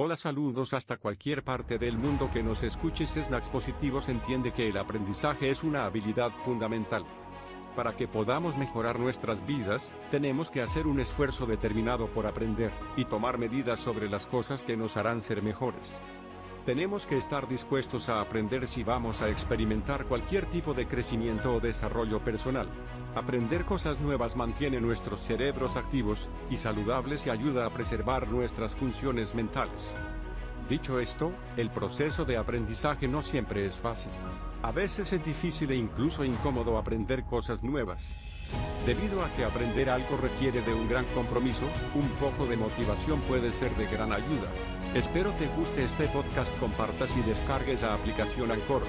Hola saludos hasta cualquier parte del mundo que nos escuches Snacks Positivos entiende que el aprendizaje es una habilidad fundamental. Para que podamos mejorar nuestras vidas, tenemos que hacer un esfuerzo determinado por aprender, y tomar medidas sobre las cosas que nos harán ser mejores. Tenemos que estar dispuestos a aprender si vamos a experimentar cualquier tipo de crecimiento o desarrollo personal. Aprender cosas nuevas mantiene nuestros cerebros activos y saludables y ayuda a preservar nuestras funciones mentales. Dicho esto, el proceso de aprendizaje no siempre es fácil. A veces es difícil e incluso incómodo aprender cosas nuevas. Debido a que aprender algo requiere de un gran compromiso, un poco de motivación puede ser de gran ayuda. Espero te guste este podcast, compartas y descargues la aplicación Anchor.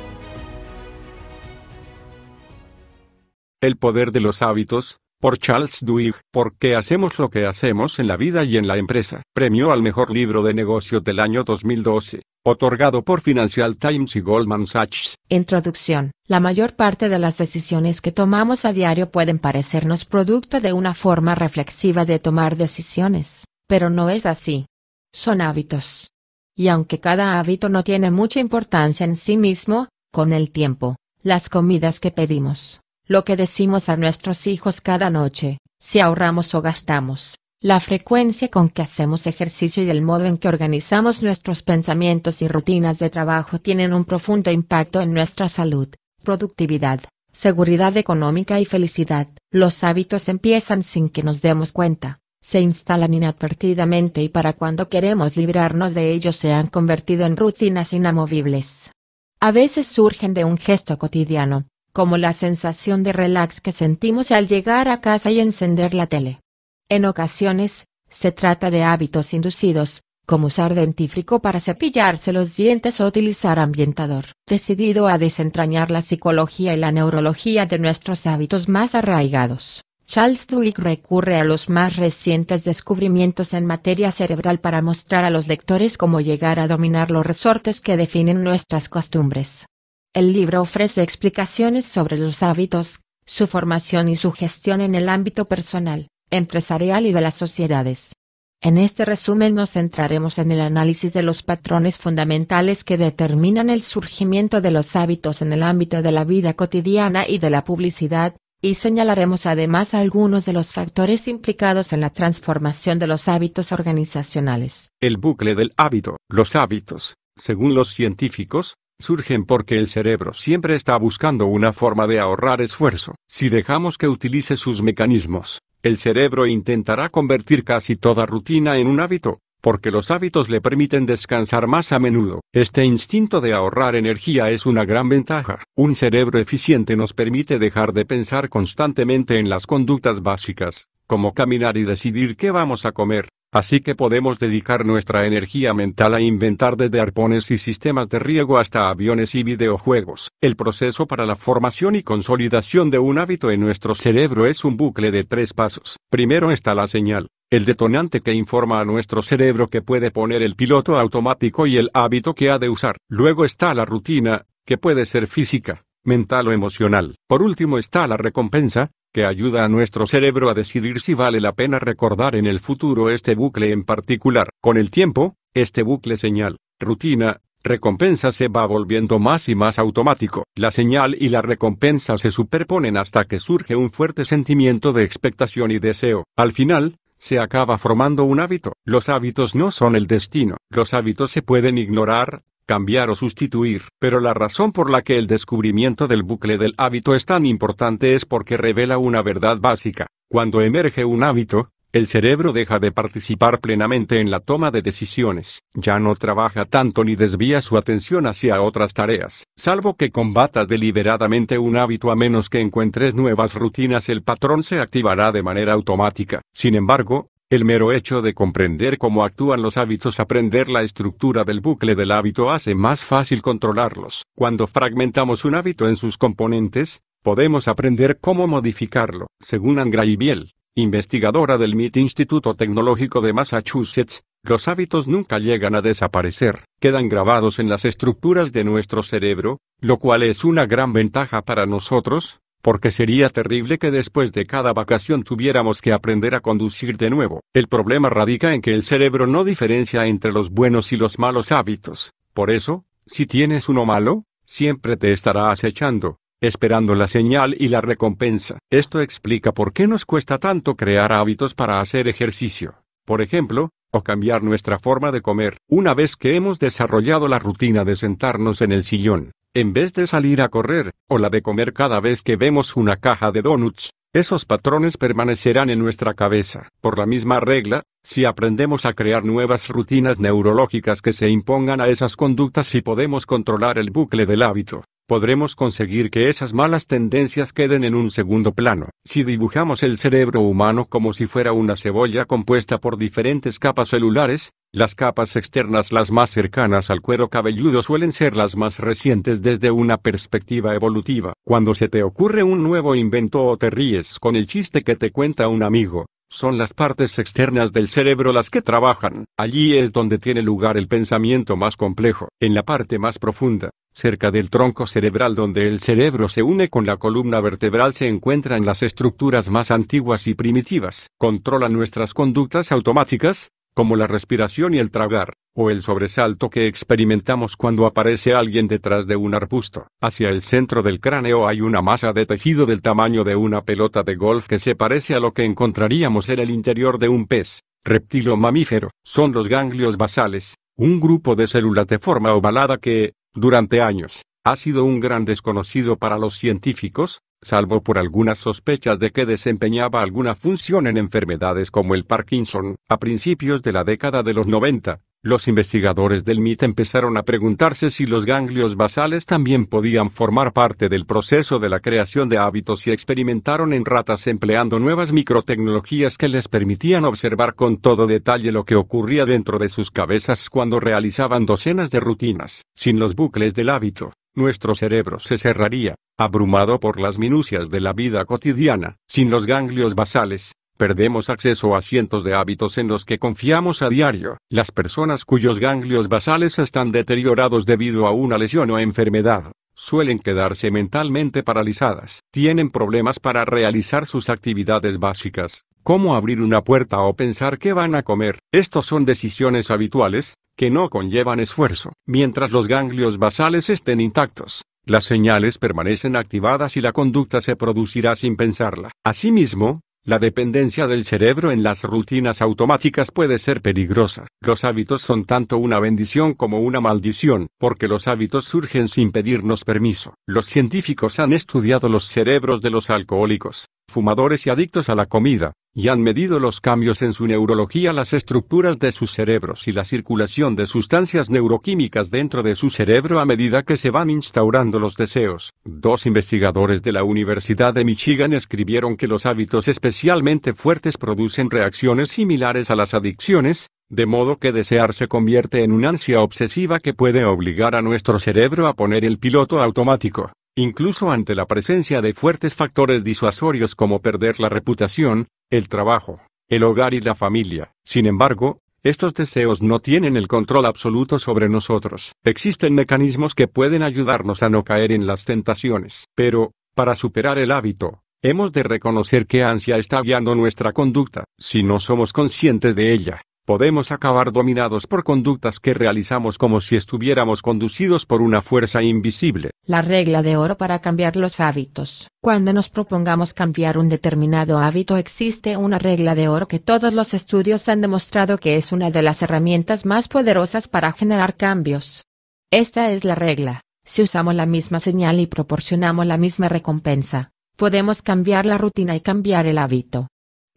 El poder de los hábitos, por Charles Duhigg, ¿Por qué hacemos lo que hacemos en la vida y en la empresa? Premio al mejor libro de negocios del año 2012, otorgado por Financial Times y Goldman Sachs. Introducción. La mayor parte de las decisiones que tomamos a diario pueden parecernos producto de una forma reflexiva de tomar decisiones, pero no es así. Son hábitos. Y aunque cada hábito no tiene mucha importancia en sí mismo, con el tiempo, las comidas que pedimos, lo que decimos a nuestros hijos cada noche, si ahorramos o gastamos, la frecuencia con que hacemos ejercicio y el modo en que organizamos nuestros pensamientos y rutinas de trabajo tienen un profundo impacto en nuestra salud, productividad, seguridad económica y felicidad. Los hábitos empiezan sin que nos demos cuenta, se instalan inadvertidamente y para cuando queremos librarnos de ellos se han convertido en rutinas inamovibles. A veces surgen de un gesto cotidiano, como la sensación de relax que sentimos al llegar a casa y encender la tele. En ocasiones, se trata de hábitos inducidos, como usar dentífrico para cepillarse los dientes o utilizar ambientador. Decidido a desentrañar la psicología y la neurología de nuestros hábitos más arraigados, Charles Duhigg recurre a los más recientes descubrimientos en materia cerebral para mostrar a los lectores cómo llegar a dominar los resortes que definen nuestras costumbres. El libro ofrece explicaciones sobre los hábitos, su formación y su gestión en el ámbito personal, empresarial y de las sociedades. En este resumen nos centraremos en el análisis de los patrones fundamentales que determinan el surgimiento de los hábitos en el ámbito de la vida cotidiana y de la publicidad, y señalaremos además algunos de los factores implicados en la transformación de los hábitos organizacionales. El bucle del hábito. Los hábitos, según los científicos, surgen porque el cerebro siempre está buscando una forma de ahorrar esfuerzo. Si dejamos que utilice sus mecanismos, el cerebro intentará convertir casi toda rutina en un hábito, porque los hábitos le permiten descansar más a menudo. Este instinto de ahorrar energía es una gran ventaja. Un cerebro eficiente nos permite dejar de pensar constantemente en las conductas básicas, como caminar y decidir qué vamos a comer, Así que podemos dedicar nuestra energía mental a inventar desde arpones y sistemas de riego hasta aviones y videojuegos. El proceso para la formación y consolidación de un hábito en nuestro cerebro es un bucle de tres pasos. Primero está la señal, el detonante que informa a nuestro cerebro que puede poner el piloto automático y el hábito que ha de usar. Luego está la rutina, que puede ser física, mental o emocional. Por último está la recompensa, que ayuda a nuestro cerebro a decidir si vale la pena recordar en el futuro este bucle en particular. Con el tiempo, este bucle señal, rutina, recompensa se va volviendo más y más automático. La señal y la recompensa se superponen hasta que surge un fuerte sentimiento de expectación y deseo. Al final, se acaba formando un hábito. Los hábitos no son el destino. Los hábitos se pueden ignorar, cambiar o sustituir. Pero la razón por la que el descubrimiento del bucle del hábito es tan importante es porque revela una verdad básica. Cuando emerge un hábito, el cerebro deja de participar plenamente en la toma de decisiones, ya no trabaja tanto ni desvía su atención hacia otras tareas. Salvo que combatas deliberadamente un hábito a menos que encuentres nuevas rutinas, el patrón se activará de manera automática. Sin embargo, el mero hecho de comprender cómo actúan los hábitos, aprender la estructura del bucle del hábito hace más fácil controlarlos. Cuando fragmentamos un hábito en sus componentes, podemos aprender cómo modificarlo. Según Angra Biel, investigadora del MIT Instituto Tecnológico de Massachusetts, los hábitos nunca llegan a desaparecer, quedan grabados en las estructuras de nuestro cerebro, lo cual es una gran ventaja para nosotros, porque sería terrible que después de cada vacación tuviéramos que aprender a conducir de nuevo. El problema radica en que el cerebro no diferencia entre los buenos y los malos hábitos. Por eso, si tienes uno malo, siempre te estará acechando, esperando la señal y la recompensa. Esto explica por qué nos cuesta tanto crear hábitos para hacer ejercicio. Por ejemplo, o cambiar nuestra forma de comer. Una vez que hemos desarrollado la rutina de sentarnos en el sillón, en vez de salir a correr, o la de comer cada vez que vemos una caja de donuts, esos patrones permanecerán en nuestra cabeza. Por la misma regla, si aprendemos a crear nuevas rutinas neurológicas que se impongan a esas conductas y podemos controlar el bucle del hábito, podremos conseguir que esas malas tendencias queden en un segundo plano. Si dibujamos el cerebro humano como si fuera una cebolla compuesta por diferentes capas celulares, las capas externas las más cercanas al cuero cabelludo suelen ser las más recientes desde una perspectiva evolutiva. Cuando se te ocurre un nuevo invento o te ríes con el chiste que te cuenta un amigo, son las partes externas del cerebro las que trabajan. Allí es donde tiene lugar el pensamiento más complejo. En la parte más profunda, cerca del tronco cerebral donde el cerebro se une con la columna vertebral se encuentran las estructuras más antiguas y primitivas. Controlan nuestras conductas automáticas, como la respiración y el tragar, o el sobresalto que experimentamos cuando aparece alguien detrás de un arbusto. Hacia el centro del cráneo hay una masa de tejido del tamaño de una pelota de golf que se parece a lo que encontraríamos en el interior de un pez, reptil o mamífero. Son los ganglios basales, un grupo de células de forma ovalada que, durante años, ha sido un gran desconocido para los científicos, salvo por algunas sospechas de que desempeñaba alguna función en enfermedades como el Parkinson. A principios de la década de los 90, los investigadores del MIT empezaron a preguntarse si los ganglios basales también podían formar parte del proceso de la creación de hábitos y experimentaron en ratas empleando nuevas microtecnologías que les permitían observar con todo detalle lo que ocurría dentro de sus cabezas cuando realizaban docenas de rutinas. Sin los bucles del hábito, nuestro cerebro se cerraría, abrumado por las minucias de la vida cotidiana. Sin los ganglios basales, perdemos acceso a cientos de hábitos en los que confiamos a diario. Las personas cuyos ganglios basales están deteriorados debido a una lesión o enfermedad, suelen quedarse mentalmente paralizadas. Tienen problemas para realizar sus actividades básicas, como abrir una puerta o pensar qué van a comer. Estos son decisiones habituales, que no conllevan esfuerzo. Mientras los ganglios basales estén intactos, las señales permanecen activadas y la conducta se producirá sin pensarla. Asimismo, la dependencia del cerebro en las rutinas automáticas puede ser peligrosa. Los hábitos son tanto una bendición como una maldición, porque los hábitos surgen sin pedirnos permiso. Los científicos han estudiado los cerebros de los alcohólicos, fumadores y adictos a la comida, y han medido los cambios en su neurología, las estructuras de sus cerebros y la circulación de sustancias neuroquímicas dentro de su cerebro a medida que se van instaurando los deseos. Dos investigadores de la Universidad de Michigan escribieron que los hábitos especialmente fuertes producen reacciones similares a las adicciones, de modo que desear se convierte en una ansia obsesiva que puede obligar a nuestro cerebro a poner el piloto automático incluso ante la presencia de fuertes factores disuasorios como perder la reputación, el trabajo, el hogar y la familia. Sin embargo, estos deseos no tienen el control absoluto sobre nosotros. Existen mecanismos que pueden ayudarnos a no caer en las tentaciones. Pero, para superar el hábito, hemos de reconocer qué ansia está guiando nuestra conducta. Si no somos conscientes de ella, podemos acabar dominados por conductas que realizamos como si estuviéramos conducidos por una fuerza invisible. La regla de oro para cambiar los hábitos. Cuando nos propongamos cambiar un determinado hábito existe una regla de oro que todos los estudios han demostrado que es una de las herramientas más poderosas para generar cambios. Esta es la regla. Si usamos la misma señal y proporcionamos la misma recompensa, podemos cambiar la rutina y cambiar el hábito.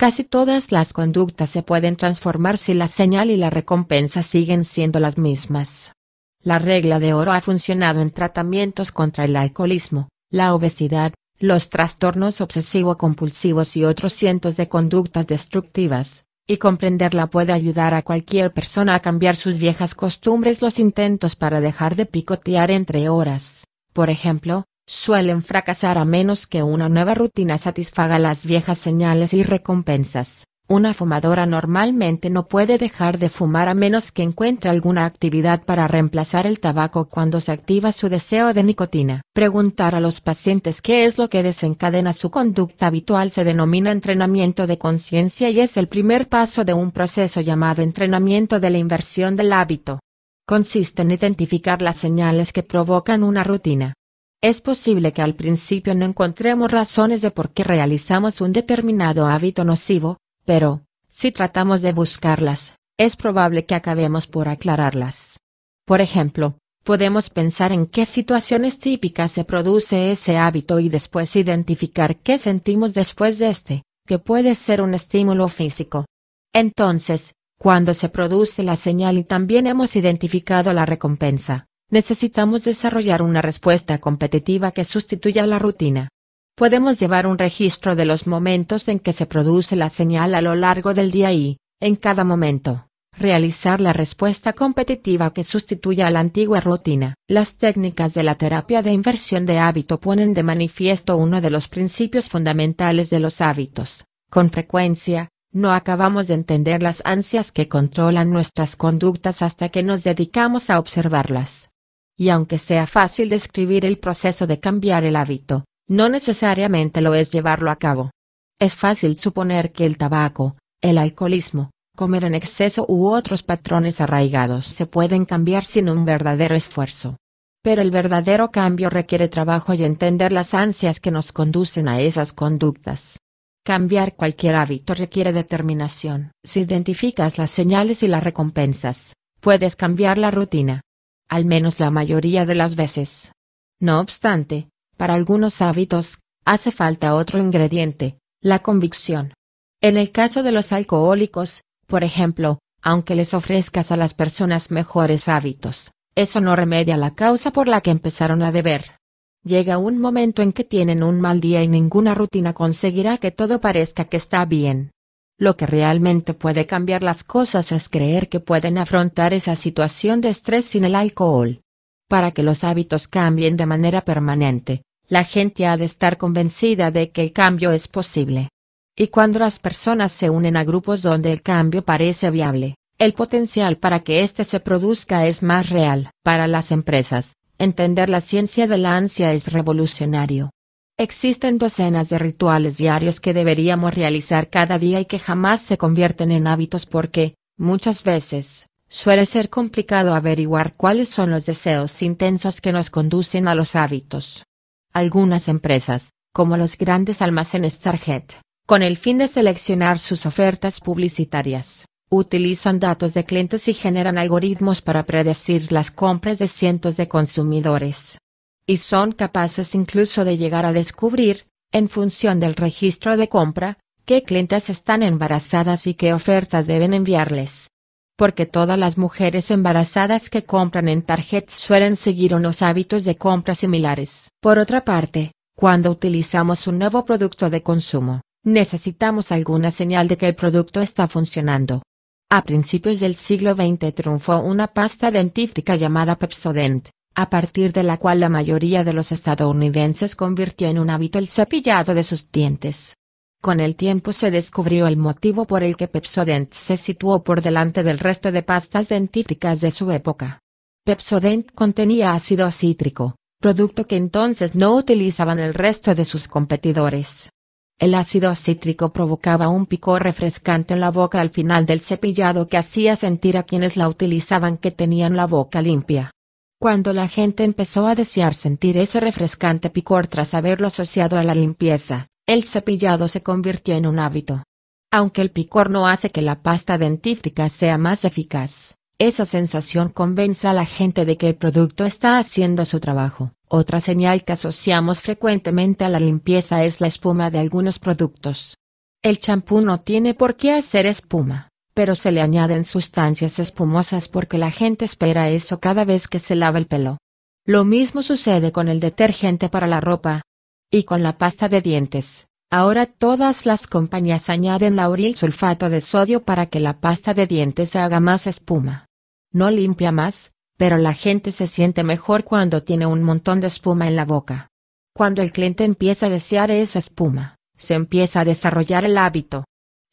Casi todas las conductas se pueden transformar si la señal y la recompensa siguen siendo las mismas. La regla de oro ha funcionado en tratamientos contra el alcoholismo, la obesidad, los trastornos obsesivo-compulsivos y otros cientos de conductas destructivas, y comprenderla puede ayudar a cualquier persona a cambiar sus viejas costumbres. Los intentos para dejar de picotear entre horas, por ejemplo, suelen fracasar a menos que una nueva rutina satisfaga las viejas señales y recompensas. Una fumadora normalmente no puede dejar de fumar a menos que encuentre alguna actividad para reemplazar el tabaco cuando se activa su deseo de nicotina. Preguntar a los pacientes qué es lo que desencadena su conducta habitual se denomina entrenamiento de conciencia y es el primer paso de un proceso llamado entrenamiento de la inversión del hábito. Consiste en identificar las señales que provocan una rutina. Es posible que al principio no encontremos razones de por qué realizamos un determinado hábito nocivo, pero, si tratamos de buscarlas, es probable que acabemos por aclararlas. Por ejemplo, podemos pensar en qué situaciones típicas se produce ese hábito y después identificar qué sentimos después de este, que puede ser un estímulo físico. Entonces, cuando se produce la señal y también hemos identificado la recompensa, necesitamos desarrollar una respuesta competitiva que sustituya la rutina. Podemos llevar un registro de los momentos en que se produce la señal a lo largo del día y, en cada momento, realizar la respuesta competitiva que sustituya a la antigua rutina. Las técnicas de la terapia de inversión de hábito ponen de manifiesto uno de los principios fundamentales de los hábitos. Con frecuencia, no acabamos de entender las ansias que controlan nuestras conductas hasta que nos dedicamos a observarlas. Y aunque sea fácil describir el proceso de cambiar el hábito, no necesariamente lo es llevarlo a cabo. Es fácil suponer que el tabaco, el alcoholismo, comer en exceso u otros patrones arraigados se pueden cambiar sin un verdadero esfuerzo. Pero el verdadero cambio requiere trabajo y entender las ansias que nos conducen a esas conductas. Cambiar cualquier hábito requiere determinación. Si identificas las señales y las recompensas, puedes cambiar la rutina. Al menos la mayoría de las veces. No obstante, para algunos hábitos, hace falta otro ingrediente, la convicción. En el caso de los alcohólicos, por ejemplo, aunque les ofrezcas a las personas mejores hábitos, eso no remedia la causa por la que empezaron a beber. Llega un momento en que tienen un mal día y ninguna rutina conseguirá que todo parezca que está bien. Lo que realmente puede cambiar las cosas es creer que pueden afrontar esa situación de estrés sin el alcohol. Para que los hábitos cambien de manera permanente, la gente ha de estar convencida de que el cambio es posible. Y cuando las personas se unen a grupos donde el cambio parece viable, el potencial para que éste se produzca es más real. Para las empresas, entender la ciencia de la ansia es revolucionario. Existen docenas de rituales diarios que deberíamos realizar cada día y que jamás se convierten en hábitos porque, muchas veces, suele ser complicado averiguar cuáles son los deseos intensos que nos conducen a los hábitos. Algunas empresas, como los grandes almacenes Target, con el fin de seleccionar sus ofertas publicitarias, utilizan datos de clientes y generan algoritmos para predecir las compras de cientos de consumidores. Y son capaces incluso de llegar a descubrir, en función del registro de compra, qué clientes están embarazadas y qué ofertas deben enviarles porque todas las mujeres embarazadas que compran en Target suelen seguir unos hábitos de compra similares. Por otra parte, cuando utilizamos un nuevo producto de consumo, necesitamos alguna señal de que el producto está funcionando. A principios del siglo XX triunfó una pasta dentífrica llamada Pepsodent, a partir de la cual la mayoría de los estadounidenses convirtió en un hábito el cepillado de sus dientes. Con el tiempo se descubrió el motivo por el que Pepsodent se situó por delante del resto de pastas dentífricas de su época. Pepsodent contenía ácido cítrico, producto que entonces no utilizaban el resto de sus competidores. El ácido cítrico provocaba un picor refrescante en la boca al final del cepillado que hacía sentir a quienes la utilizaban que tenían la boca limpia. Cuando la gente empezó a desear sentir ese refrescante picor tras haberlo asociado a la limpieza, el cepillado se convirtió en un hábito. Aunque el picor no hace que la pasta dentífrica sea más eficaz, esa sensación convence a la gente de que el producto está haciendo su trabajo. Otra señal que asociamos frecuentemente a la limpieza es la espuma de algunos productos. El champú no tiene por qué hacer espuma, pero se le añaden sustancias espumosas porque la gente espera eso cada vez que se lava el pelo. Lo mismo sucede con el detergente para la ropa, y con la pasta de dientes. Ahora todas las compañías añaden lauril sulfato de sodio para que la pasta de dientes haga más espuma. No limpia más, pero la gente se siente mejor cuando tiene un montón de espuma en la boca. Cuando el cliente empieza a desear esa espuma, se empieza a desarrollar el hábito.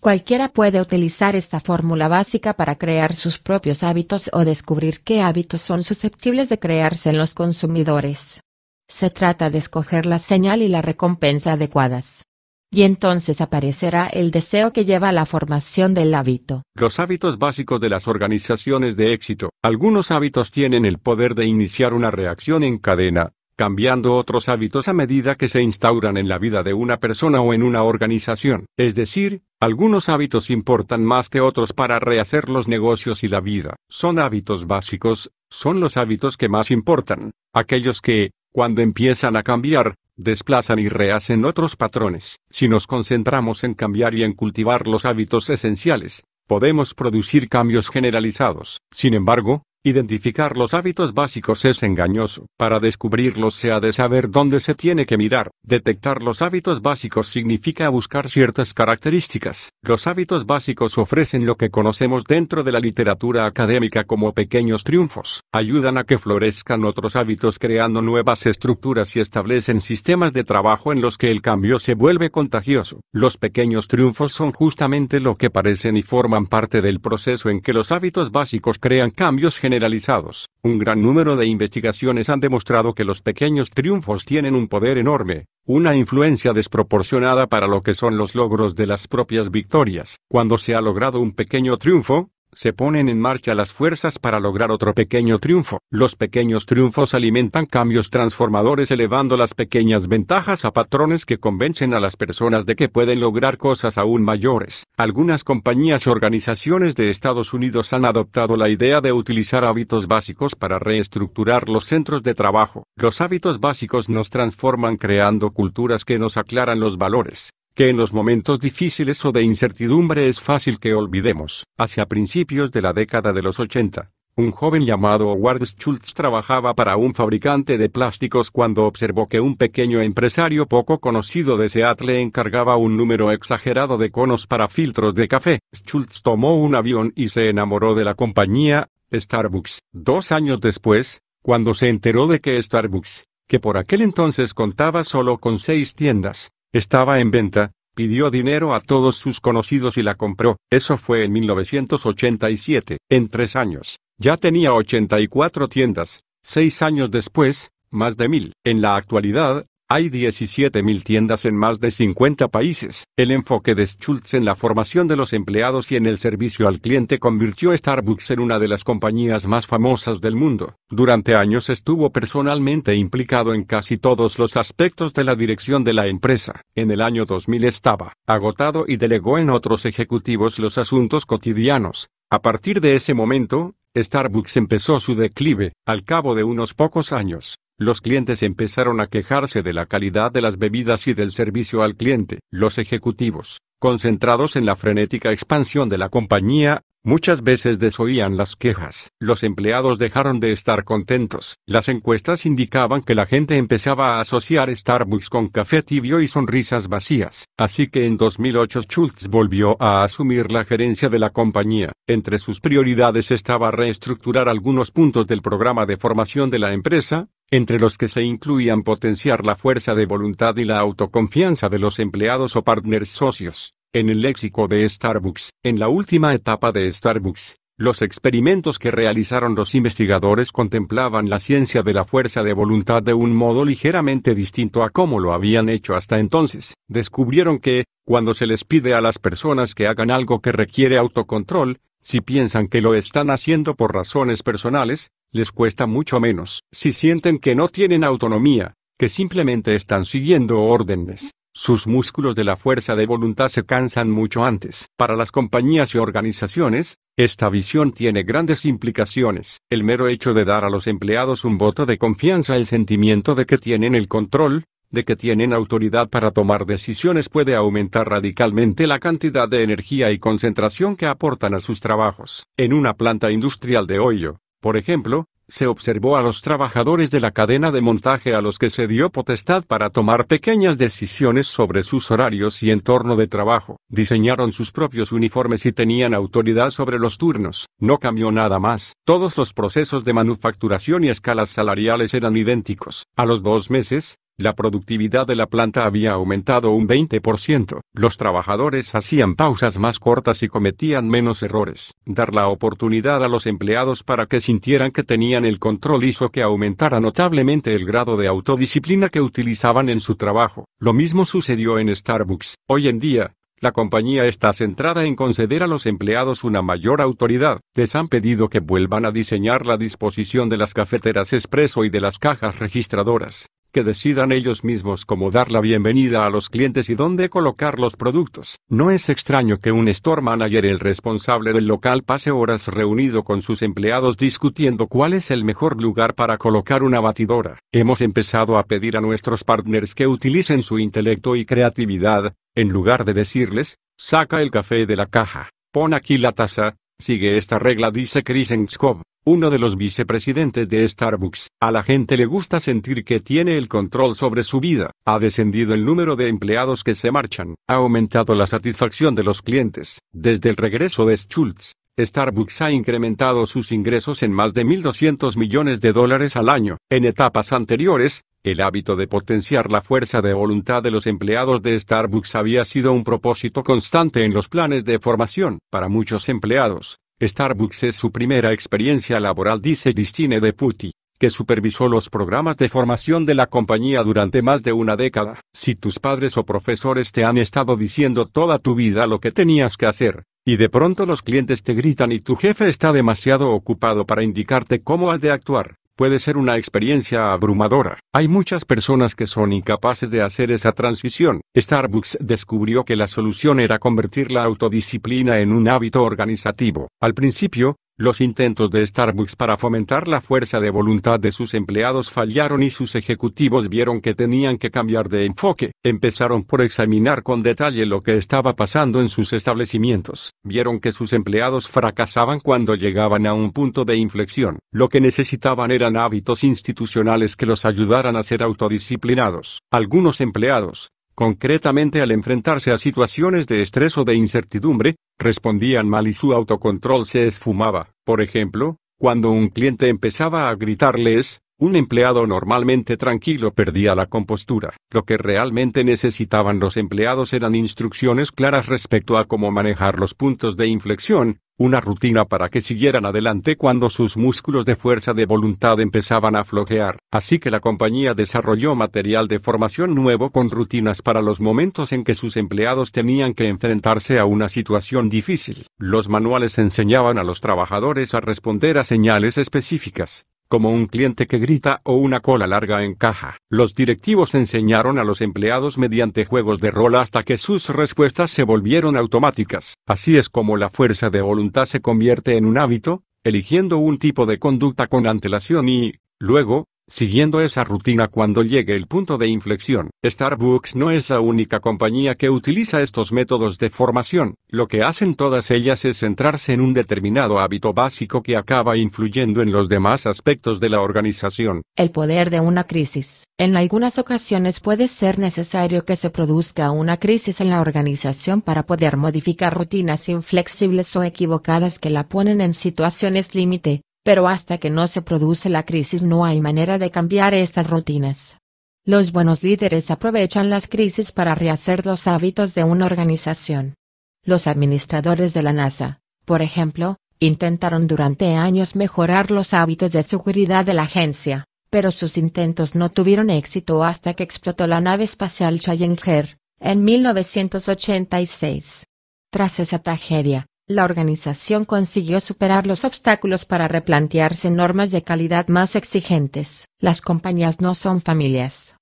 Cualquiera puede utilizar esta fórmula básica para crear sus propios hábitos o descubrir qué hábitos son susceptibles de crearse en los consumidores. Se trata de escoger la señal y la recompensa adecuadas. Y entonces aparecerá el deseo que lleva a la formación del hábito. Los hábitos básicos de las organizaciones de éxito. Algunos hábitos tienen el poder de iniciar una reacción en cadena, cambiando otros hábitos a medida que se instauran en la vida de una persona o en una organización. Es decir, algunos hábitos importan más que otros para rehacer los negocios y la vida. Son hábitos básicos, son los hábitos que más importan, aquellos que, cuando empiezan a cambiar, desplazan y rehacen otros patrones. Si nos concentramos en cambiar y en cultivar los hábitos esenciales, podemos producir cambios generalizados. Sin embargo, Identificar los hábitos básicos es engañoso. Para descubrirlos se ha de saber dónde se tiene que mirar. Detectar los hábitos básicos significa buscar ciertas características. Los hábitos básicos ofrecen lo que conocemos dentro de la literatura académica como pequeños triunfos. Ayudan a que florezcan otros hábitos creando nuevas estructuras y establecen sistemas de trabajo en los que el cambio se vuelve contagioso. Los pequeños triunfos son justamente lo que parecen y forman parte del proceso en que los hábitos básicos crean cambios generalizados. Un gran número de investigaciones han demostrado que los pequeños triunfos tienen un poder enorme, una influencia desproporcionada para lo que son los logros de las propias victorias. Cuando se ha logrado un pequeño triunfo, se ponen en marcha las fuerzas para lograr otro pequeño triunfo. Los pequeños triunfos alimentan cambios transformadores elevando las pequeñas ventajas a patrones que convencen a las personas de que pueden lograr cosas aún mayores. Algunas compañías y organizaciones de Estados Unidos han adoptado la idea de utilizar hábitos básicos para reestructurar los centros de trabajo. Los hábitos básicos nos transforman creando culturas que nos aclaran los valores, que en los momentos difíciles o de incertidumbre es fácil que olvidemos. Hacia principios de la década de los 80, un joven llamado Howard Schultz trabajaba para un fabricante de plásticos cuando observó que un pequeño empresario poco conocido de Seattle encargaba un número exagerado de conos para filtros de café. Schultz tomó un avión y se enamoró de la compañía, Starbucks. Dos años después, cuando se enteró de que Starbucks, que por aquel entonces contaba solo con seis tiendas, estaba en venta, pidió dinero a todos sus conocidos y la compró. Eso fue en 1987. En tres años, ya tenía 84 tiendas. Seis años después, más de mil. En la actualidad, hay 17.000 tiendas en más de 50 países. El enfoque de Schultz en la formación de los empleados y en el servicio al cliente convirtió a Starbucks en una de las compañías más famosas del mundo. Durante años estuvo personalmente implicado en casi todos los aspectos de la dirección de la empresa. En el año 2000 estaba agotado y delegó en otros ejecutivos los asuntos cotidianos. A partir de ese momento, Starbucks empezó su declive. Al cabo de unos pocos años, los clientes empezaron a quejarse de la calidad de las bebidas y del servicio al cliente. Los ejecutivos, concentrados en la frenética expansión de la compañía, muchas veces desoían las quejas. Los empleados dejaron de estar contentos. Las encuestas indicaban que la gente empezaba a asociar Starbucks con café tibio y sonrisas vacías. Así que en 2008 Schultz volvió a asumir la gerencia de la compañía. Entre sus prioridades estaba reestructurar algunos puntos del programa de formación de la empresa, entre los que se incluían potenciar la fuerza de voluntad y la autoconfianza de los empleados o partners socios. En el léxico de Starbucks, en la última etapa de Starbucks, los experimentos que realizaron los investigadores contemplaban la ciencia de la fuerza de voluntad de un modo ligeramente distinto a cómo lo habían hecho hasta entonces. Descubrieron que, cuando se les pide a las personas que hagan algo que requiere autocontrol, si piensan que lo están haciendo por razones personales, les cuesta mucho menos. Si sienten que no tienen autonomía, que simplemente están siguiendo órdenes, sus músculos de la fuerza de voluntad se cansan mucho antes. Para las compañías y organizaciones, esta visión tiene grandes implicaciones. El mero hecho de dar a los empleados un voto de confianza, el sentimiento de que tienen el control, de que tienen autoridad para tomar decisiones puede aumentar radicalmente la cantidad de energía y concentración que aportan a sus trabajos. En una planta industrial de hoyo, por ejemplo, se observó a los trabajadores de la cadena de montaje a los que se dio potestad para tomar pequeñas decisiones sobre sus horarios y entorno de trabajo. Diseñaron sus propios uniformes y tenían autoridad sobre los turnos. No cambió nada más. Todos los procesos de manufacturación y escalas salariales eran idénticos. A los dos meses, La productividad de la planta había aumentado un 20%. Los trabajadores hacían pausas más cortas y cometían menos errores. Dar la oportunidad a los empleados para que sintieran que tenían el control hizo que aumentara notablemente el grado de autodisciplina que utilizaban en su trabajo. Lo mismo sucedió en Starbucks. Hoy en día, la compañía está centrada en conceder a los empleados una mayor autoridad. Les han pedido que vuelvan a diseñar la disposición de las cafeteras expreso y de las cajas registradoras que decidan ellos mismos cómo dar la bienvenida a los clientes y dónde colocar los productos. No es extraño que un store manager, el responsable del local, pase horas reunido con sus empleados discutiendo cuál es el mejor lugar para colocar una batidora. Hemos empezado a pedir a nuestros partners que utilicen su intelecto y creatividad, en lugar de decirles, saca el café de la caja, pon aquí la taza, sigue esta regla, dice Chris Enskov uno de los vicepresidentes de Starbucks. A la gente le gusta sentir que tiene el control sobre su vida. Ha descendido el número de empleados que se marchan. Ha aumentado la satisfacción de los clientes. Desde el regreso de Schultz, Starbucks ha incrementado sus ingresos en más de 1.200 millones de dólares al año. En etapas anteriores, el hábito de potenciar la fuerza de voluntad de los empleados de Starbucks había sido un propósito constante en los planes de formación. Para muchos empleados, Starbucks es su primera experiencia laboral, dice Christine Deputy, que supervisó los programas de formación de la compañía durante más de una década. Si tus padres o profesores te han estado diciendo toda tu vida lo que tenías que hacer, y de pronto los clientes te gritan y tu jefe está demasiado ocupado para indicarte cómo has de actuar, puede ser una experiencia abrumadora. Hay muchas personas que son incapaces de hacer esa transición. Starbucks descubrió que la solución era convertir la autodisciplina en un hábito organizativo. Al principio, los intentos de Starbucks para fomentar la fuerza de voluntad de sus empleados fallaron y sus ejecutivos vieron que tenían que cambiar de enfoque. Empezaron por examinar con detalle lo que estaba pasando en sus establecimientos. Vieron que sus empleados fracasaban cuando llegaban a un punto de inflexión. Lo que necesitaban eran hábitos institucionales que los ayudaran a ser autodisciplinados. Algunos empleados, Concretamente al enfrentarse a situaciones de estrés o de incertidumbre, respondían mal y su autocontrol se esfumaba. Por ejemplo, cuando un cliente empezaba a gritarles, un empleado normalmente tranquilo perdía la compostura. Lo que realmente necesitaban los empleados eran instrucciones claras respecto a cómo manejar los puntos de inflexión, una rutina para que siguieran adelante cuando sus músculos de fuerza de voluntad empezaban a flojear. Así que la compañía desarrolló material de formación nuevo con rutinas para los momentos en que sus empleados tenían que enfrentarse a una situación difícil. Los manuales enseñaban a los trabajadores a responder a señales específicas, como un cliente que grita o una cola larga en caja. Los directivos enseñaron a los empleados mediante juegos de rol hasta que sus respuestas se volvieron automáticas. Así es como la fuerza de voluntad se convierte en un hábito, eligiendo un tipo de conducta con antelación y, luego, siguiendo esa rutina cuando llegue el punto de inflexión. Starbucks no es la única compañía que utiliza estos métodos de formación, lo que hacen todas ellas es centrarse en un determinado hábito básico que acaba influyendo en los demás aspectos de la organización. El poder de una crisis. En algunas ocasiones puede ser necesario que se produzca una crisis en la organización para poder modificar rutinas inflexibles o equivocadas que la ponen en situaciones límite, pero hasta que no se produce la crisis no hay manera de cambiar estas rutinas. Los buenos líderes aprovechan las crisis para rehacer los hábitos de una organización. Los administradores de la NASA, por ejemplo, intentaron durante años mejorar los hábitos de seguridad de la agencia, pero sus intentos no tuvieron éxito hasta que explotó la nave espacial Challenger, en 1986. Tras esa tragedia, la organización consiguió superar los obstáculos para replantearse normas de calidad más exigentes. Las compañías no son familias.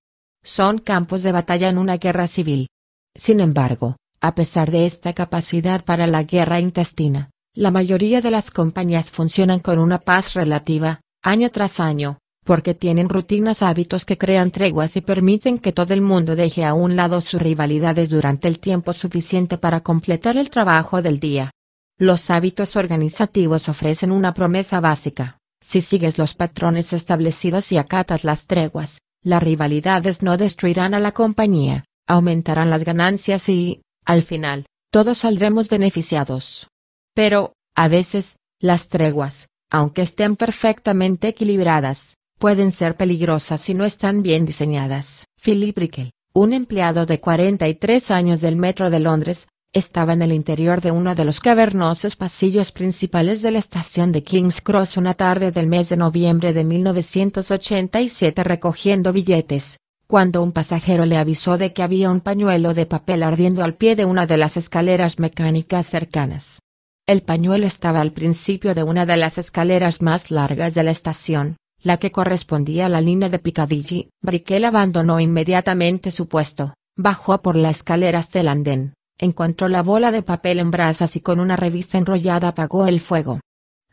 Son campos de batalla en una guerra civil. Sin embargo, a pesar de esta capacidad para la guerra intestina, la mayoría de las compañías funcionan con una paz relativa, año tras año, porque tienen rutinas hábitos que crean treguas y permiten que todo el mundo deje a un lado sus rivalidades durante el tiempo suficiente para completar el trabajo del día. Los hábitos organizativos ofrecen una promesa básica. Si sigues los patrones establecidos y acatas las treguas, las rivalidades no destruirán a la compañía, aumentarán las ganancias y, al final, todos saldremos beneficiados. Pero, a veces, las treguas, aunque estén perfectamente equilibradas, Pueden ser peligrosas si no están bien diseñadas. Philip Brickell, un empleado de 43 años del Metro de Londres, estaba en el interior de uno de los cavernosos pasillos principales de la estación de King's Cross una tarde del mes de noviembre de 1987 recogiendo billetes, cuando un pasajero le avisó de que había un pañuelo de papel ardiendo al pie de una de las escaleras mecánicas cercanas. El pañuelo estaba al principio de una de las escaleras más largas de la estación, la que correspondía a la línea de Piccadilly. Brickell abandonó inmediatamente su puesto, bajó por la escalera hasta andén, encontró la bola de papel en brasas y con una revista enrollada apagó el fuego.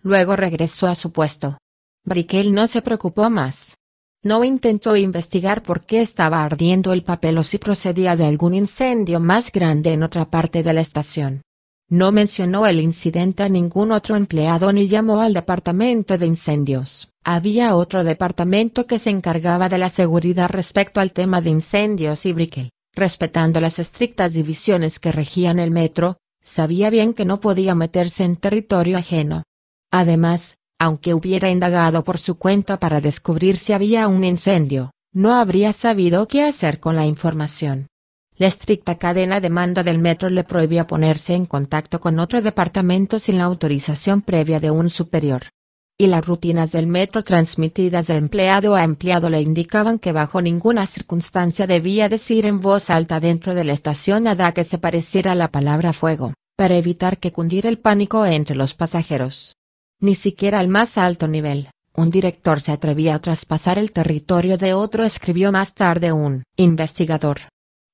Luego regresó a su puesto. Brickell no se preocupó más. No intentó investigar por qué estaba ardiendo el papel o si procedía de algún incendio más grande en otra parte de la estación. No mencionó el incidente a ningún otro empleado ni llamó al departamento de incendios. Había otro departamento que se encargaba de la seguridad respecto al tema de incendios y Brickell, respetando las estrictas divisiones que regían el metro, sabía bien que no podía meterse en territorio ajeno. Además, aunque hubiera indagado por su cuenta para descubrir si había un incendio, no habría sabido qué hacer con la información. La estricta cadena de mando del metro le prohibía ponerse en contacto con otro departamento sin la autorización previa de un superior. Y las rutinas del metro transmitidas de empleado a empleado le indicaban que bajo ninguna circunstancia debía decir en voz alta dentro de la estación nada que se pareciera a la palabra fuego, para evitar que cundiera el pánico entre los pasajeros. Ni siquiera al más alto nivel, un director se atrevía a traspasar el territorio de otro, escribió más tarde un investigador.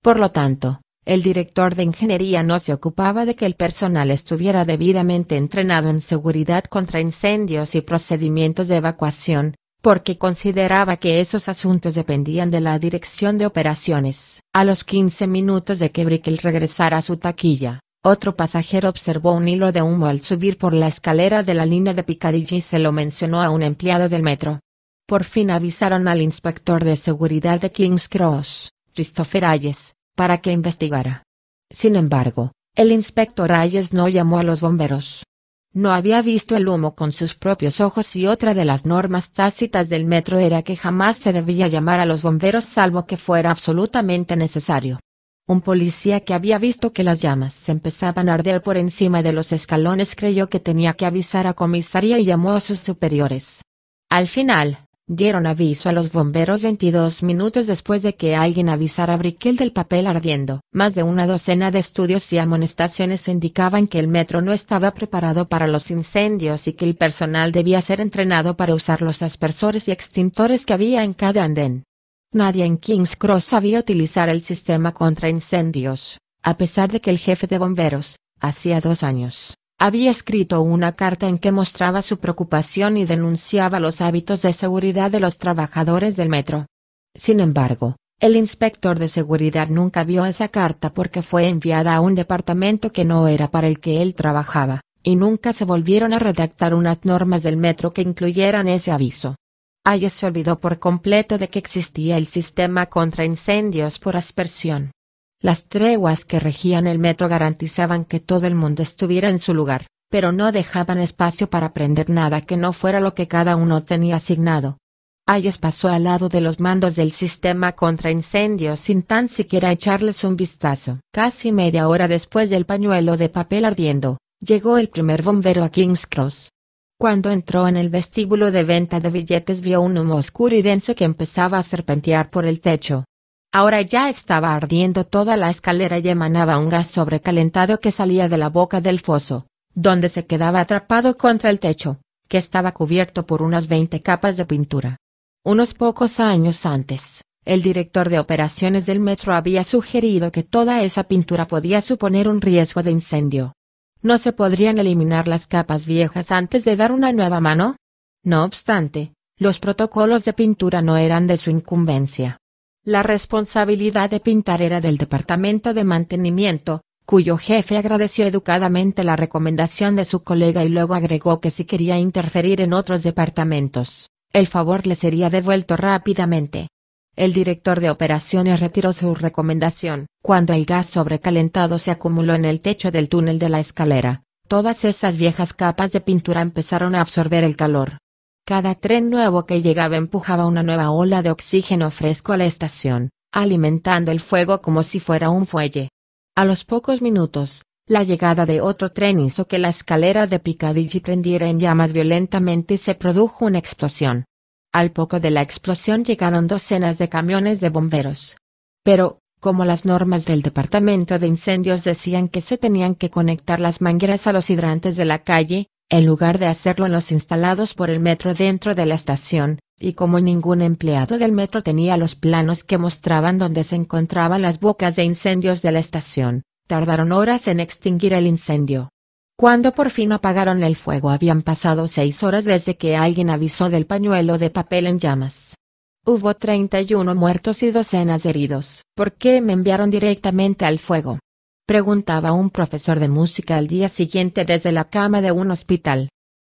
Por lo tanto, el director de ingeniería no se ocupaba de que el personal estuviera debidamente entrenado en seguridad contra incendios y procedimientos de evacuación, porque consideraba que esos asuntos dependían de la dirección de operaciones. A los 15 minutos de que Brickell regresara a su taquilla, otro pasajero observó un hilo de humo al subir por la escalera de la línea de Piccadilly y se lo mencionó a un empleado del metro. Por fin avisaron al inspector de seguridad de King's Cross, Christopher Ayes, para que investigara. Sin embargo, el inspector Ayes no llamó a los bomberos. No había visto el humo con sus propios ojos y otra de las normas tácitas del metro era que jamás se debía llamar a los bomberos salvo que fuera absolutamente necesario. Un policía que había visto que las llamas se empezaban a arder por encima de los escalones creyó que tenía que avisar a comisaría y llamó a sus superiores. Al final, dieron aviso a los bomberos 22 minutos después de que alguien avisara a Brickell del papel ardiendo. Más de una docena de estudios y amonestaciones indicaban que el metro no estaba preparado para los incendios y que el personal debía ser entrenado para usar los aspersores y extintores que había en cada andén. Nadie en King's Cross sabía utilizar el sistema contra incendios, a pesar de que el jefe de bomberos, hacía dos años, había escrito una carta en que mostraba su preocupación y denunciaba los hábitos de seguridad de los trabajadores del metro. Sin embargo, el inspector de seguridad nunca vio esa carta porque fue enviada a un departamento que no era para el que él trabajaba, y nunca se volvieron a redactar unas normas del metro que incluyeran ese aviso. Hayes se olvidó por completo de que existía el sistema contra incendios por aspersión. Las treguas que regían el metro garantizaban que todo el mundo estuviera en su lugar, pero no dejaban espacio para prender nada que no fuera lo que cada uno tenía asignado. Hayes pasó al lado de los mandos del sistema contra incendios sin tan siquiera echarles un vistazo. Casi media hora después del pañuelo de papel ardiendo, llegó el primer bombero a King's Cross. Cuando entró en el vestíbulo de venta de billetes vio un humo oscuro y denso que empezaba a serpentear por el techo. Ahora ya estaba ardiendo toda la escalera y emanaba un gas sobrecalentado que salía de la boca del foso, donde se quedaba atrapado contra el techo, que estaba cubierto por unas 20 capas de pintura. Unos pocos años antes, el director de operaciones del metro había sugerido que toda esa pintura podía suponer un riesgo de incendio. ¿No se podrían eliminar las capas viejas antes de dar una nueva mano? No obstante, los protocolos de pintura no eran de su incumbencia. La responsabilidad de pintar era del Departamento de Mantenimiento, cuyo jefe agradeció educadamente la recomendación de su colega y luego agregó que si quería interferir en otros departamentos, el favor le sería devuelto rápidamente. El director de operaciones retiró su recomendación. Cuando el gas sobrecalentado se acumuló en el techo del túnel de la escalera, todas esas viejas capas de pintura empezaron a absorber el calor. Cada tren nuevo que llegaba empujaba una nueva ola de oxígeno fresco a la estación, alimentando el fuego como si fuera un fuelle. A los pocos minutos, la llegada de otro tren hizo que la escalera de Piccadilly prendiera en llamas violentamente y se produjo una explosión. Al poco de la explosión llegaron docenas de camiones de bomberos. Pero, como las normas del Departamento de Incendios decían que se tenían que conectar las mangueras a los hidrantes de la calle, en lugar de hacerlo en los instalados por el metro dentro de la estación, y como ningún empleado del metro tenía los planos que mostraban dónde se encontraban las bocas de incendios de la estación, tardaron horas en extinguir el incendio. Cuando por fin apagaron el fuego habían pasado seis horas desde que alguien avisó del pañuelo de papel en llamas. Hubo 31 muertos y docenas de heridos. ¿Por qué me enviaron directamente al fuego? Preguntaba un profesor de música al día siguiente desde la cama de un hospital.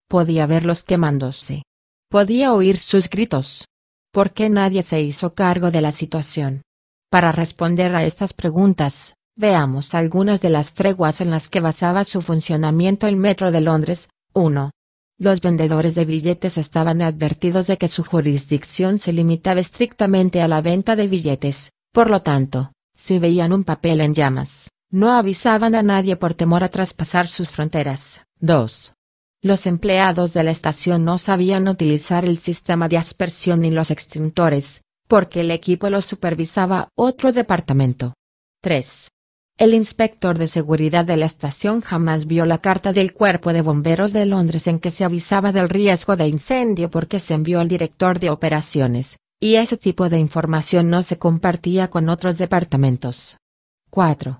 Podía verlos quemándose. Podía oír sus gritos. ¿Por qué nadie se hizo cargo de la situación? Para responder a estas preguntas, veamos algunas de las treguas en las que basaba su funcionamiento el Metro de Londres. 1. Los vendedores de billetes estaban advertidos de que su jurisdicción se limitaba estrictamente a la venta de billetes, por lo tanto, si veían un papel en llamas, no avisaban a nadie por temor a traspasar sus fronteras. 2. Los empleados de la estación no sabían utilizar el sistema de aspersión ni los extintores, porque el equipo los supervisaba otro departamento. 3. El inspector de seguridad de la estación jamás vio la carta del Cuerpo de Bomberos de Londres en que se avisaba del riesgo de incendio porque se envió al director de operaciones, y ese tipo de información no se compartía con otros departamentos. 4.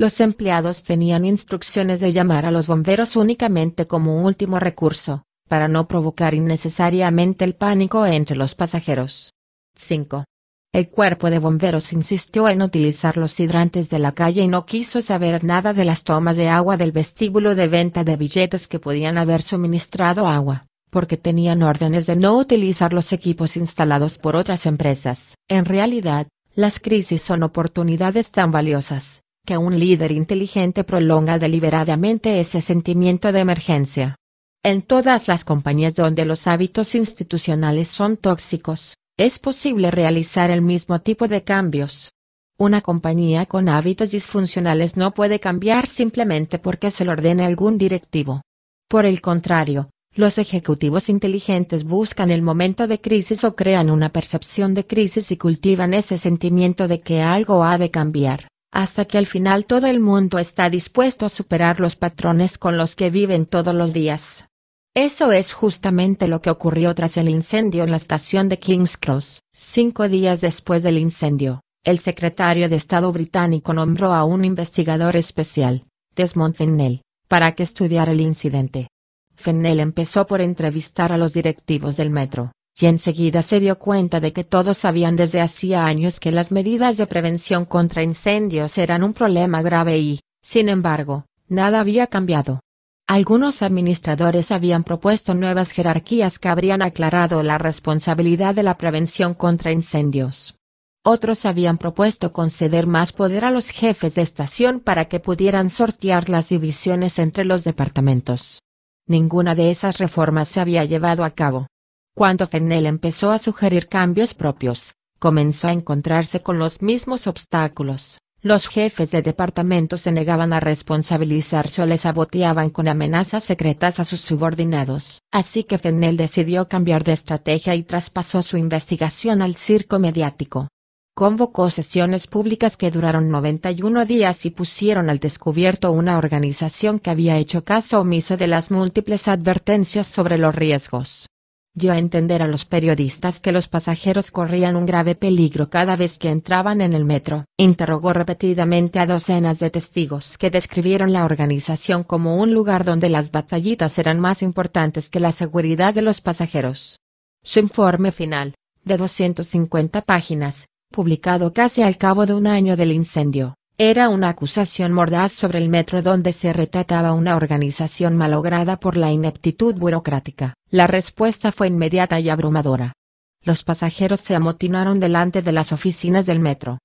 Los empleados tenían instrucciones de llamar a los bomberos únicamente como último recurso, para no provocar innecesariamente el pánico entre los pasajeros. 5. El cuerpo de bomberos insistió en utilizar los hidrantes de la calle y no quiso saber nada de las tomas de agua del vestíbulo de venta de billetes que podían haber suministrado agua, porque tenían órdenes de no utilizar los equipos instalados por otras empresas. En realidad, las crisis son oportunidades tan valiosas, que un líder inteligente prolonga deliberadamente ese sentimiento de emergencia. En todas las compañías donde los hábitos institucionales son tóxicos, es posible realizar el mismo tipo de cambios. Una compañía con hábitos disfuncionales no puede cambiar simplemente porque se lo ordene algún directivo. Por el contrario, los ejecutivos inteligentes buscan el momento de crisis o crean una percepción de crisis y cultivan ese sentimiento de que algo ha de cambiar hasta que al final todo el mundo está dispuesto a superar los patrones con los que viven todos los días. Eso es justamente lo que ocurrió tras el incendio en la estación de King's Cross. Cinco días después del incendio, el secretario de Estado británico nombró a un investigador especial, Desmond Fennell, para que estudiara el incidente. Fennell empezó por entrevistar a los directivos del metro, y enseguida se dio cuenta de que todos sabían desde hacía años que las medidas de prevención contra incendios eran un problema grave y, sin embargo, nada había cambiado. Algunos administradores habían propuesto nuevas jerarquías que habrían aclarado la responsabilidad de la prevención contra incendios. Otros habían propuesto conceder más poder a los jefes de estación para que pudieran sortear las divisiones entre los departamentos. Ninguna de esas reformas se había llevado a cabo. Cuando Fennell empezó a sugerir cambios propios, comenzó a encontrarse con los mismos obstáculos. Los jefes de departamento se negaban a responsabilizarse o les saboteaban con amenazas secretas a sus subordinados. Así que Fennell decidió cambiar de estrategia y traspasó su investigación al circo mediático. Convocó sesiones públicas que duraron 91 días y pusieron al descubierto una organización que había hecho caso omiso de las múltiples advertencias sobre los riesgos dio a entender a los periodistas que los pasajeros corrían un grave peligro cada vez que entraban en el metro. Interrogó repetidamente a docenas de testigos que describieron la organización como un lugar donde las batallitas eran más importantes que la seguridad de los pasajeros. Su informe final, de 250 páginas, publicado casi al cabo de un año del incendio, era una acusación mordaz sobre el metro donde se retrataba una organización malograda por la ineptitud burocrática. La respuesta fue inmediata y abrumadora. Los pasajeros se amotinaron delante de las oficinas del metro.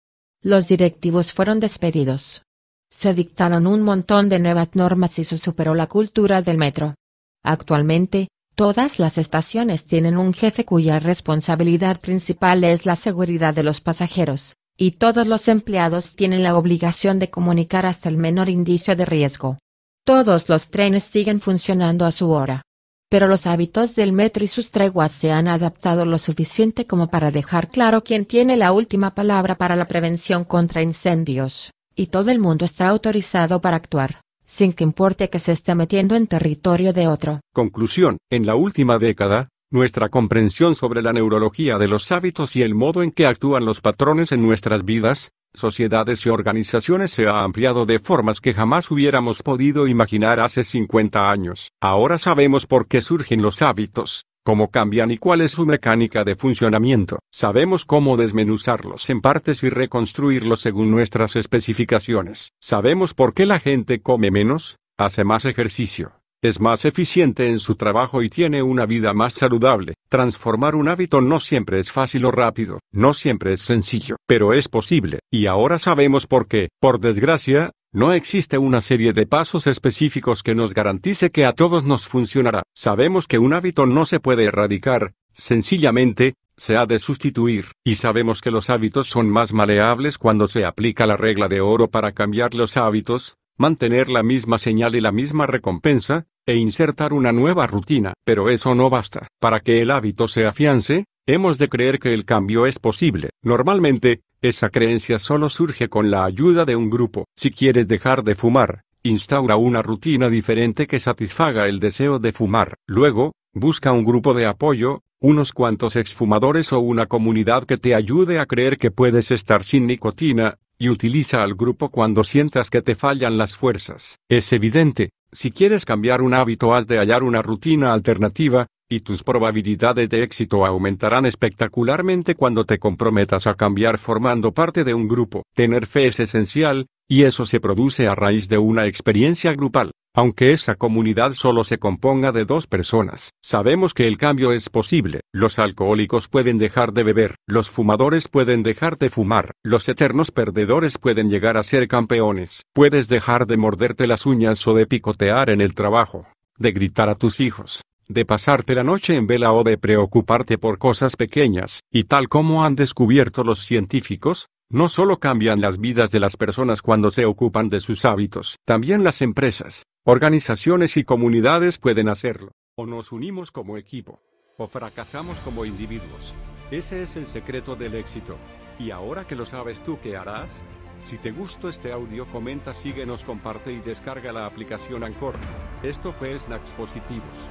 Los directivos fueron despedidos. Se dictaron un montón de nuevas normas y se superó la cultura del metro. Actualmente, Todas las estaciones tienen un jefe cuya responsabilidad principal es la seguridad de los pasajeros, y todos los empleados tienen la obligación de comunicar hasta el menor indicio de riesgo. Todos los trenes siguen funcionando a su hora. Pero los hábitos del metro y sus treguas se han adaptado lo suficiente como para dejar claro quién tiene la última palabra para la prevención contra incendios, y todo el mundo está autorizado para actuar, sin que importe que se esté metiendo en territorio de otro. Conclusión, en la última década, nuestra comprensión sobre la neurología de los hábitos y el modo en que actúan los patrones en nuestras vidas, sociedades y organizaciones se ha ampliado de formas que jamás hubiéramos podido imaginar hace 50 años. Ahora sabemos por qué surgen los hábitos, cómo cambian y cuál es su mecánica de funcionamiento. Sabemos cómo desmenuzarlos en partes y reconstruirlos según nuestras especificaciones. Sabemos por qué la gente come menos, hace más ejercicio, es más eficiente en su trabajo y tiene una vida más saludable. Transformar un hábito no siempre es fácil o rápido, no siempre es sencillo, pero es posible, y ahora sabemos por qué. Por desgracia, no existe una serie de pasos específicos que nos garantice que a todos nos funcionará. Sabemos que un hábito no se puede erradicar, sencillamente, se ha de sustituir, y sabemos que los hábitos son más maleables cuando se aplica la regla de oro para cambiar los hábitos, mantener la misma señal y la misma recompensa, e insertar una nueva rutina. Pero eso no basta. Para que el hábito se afiance, hemos de creer que el cambio es posible. Normalmente, esa creencia solo surge con la ayuda de un grupo. Si quieres dejar de fumar, instaura una rutina diferente que satisfaga el deseo de fumar. Luego, busca un grupo de apoyo, unos cuantos exfumadores o una comunidad que te ayude a creer que puedes estar sin nicotina, y utiliza al grupo cuando sientas que te fallan las fuerzas. Es evidente, si quieres cambiar un hábito has de hallar una rutina alternativa, y tus probabilidades de éxito aumentarán espectacularmente cuando te comprometas a cambiar formando parte de un grupo. Tener fe es esencial, y eso se produce a raíz de una experiencia grupal. Aunque esa comunidad solo se componga de dos personas, sabemos que el cambio es posible. Los alcohólicos pueden dejar de beber, los fumadores pueden dejar de fumar, los eternos perdedores pueden llegar a ser campeones. Puedes dejar de morderte las uñas o de picotear en el trabajo, de gritar a tus hijos, de pasarte la noche en vela o de preocuparte por cosas pequeñas, y tal como han descubierto los científicos, no solo cambian las vidas de las personas cuando se ocupan de sus hábitos, también las empresas, organizaciones y comunidades pueden hacerlo. O nos unimos como equipo, o fracasamos como individuos. Ese es el secreto del éxito. Y ahora que lo sabes tú, ¿qué harás? Si te gustó este audio, comenta, síguenos, comparte y descarga la aplicación Anchor. Esto fue Snacks Positivos.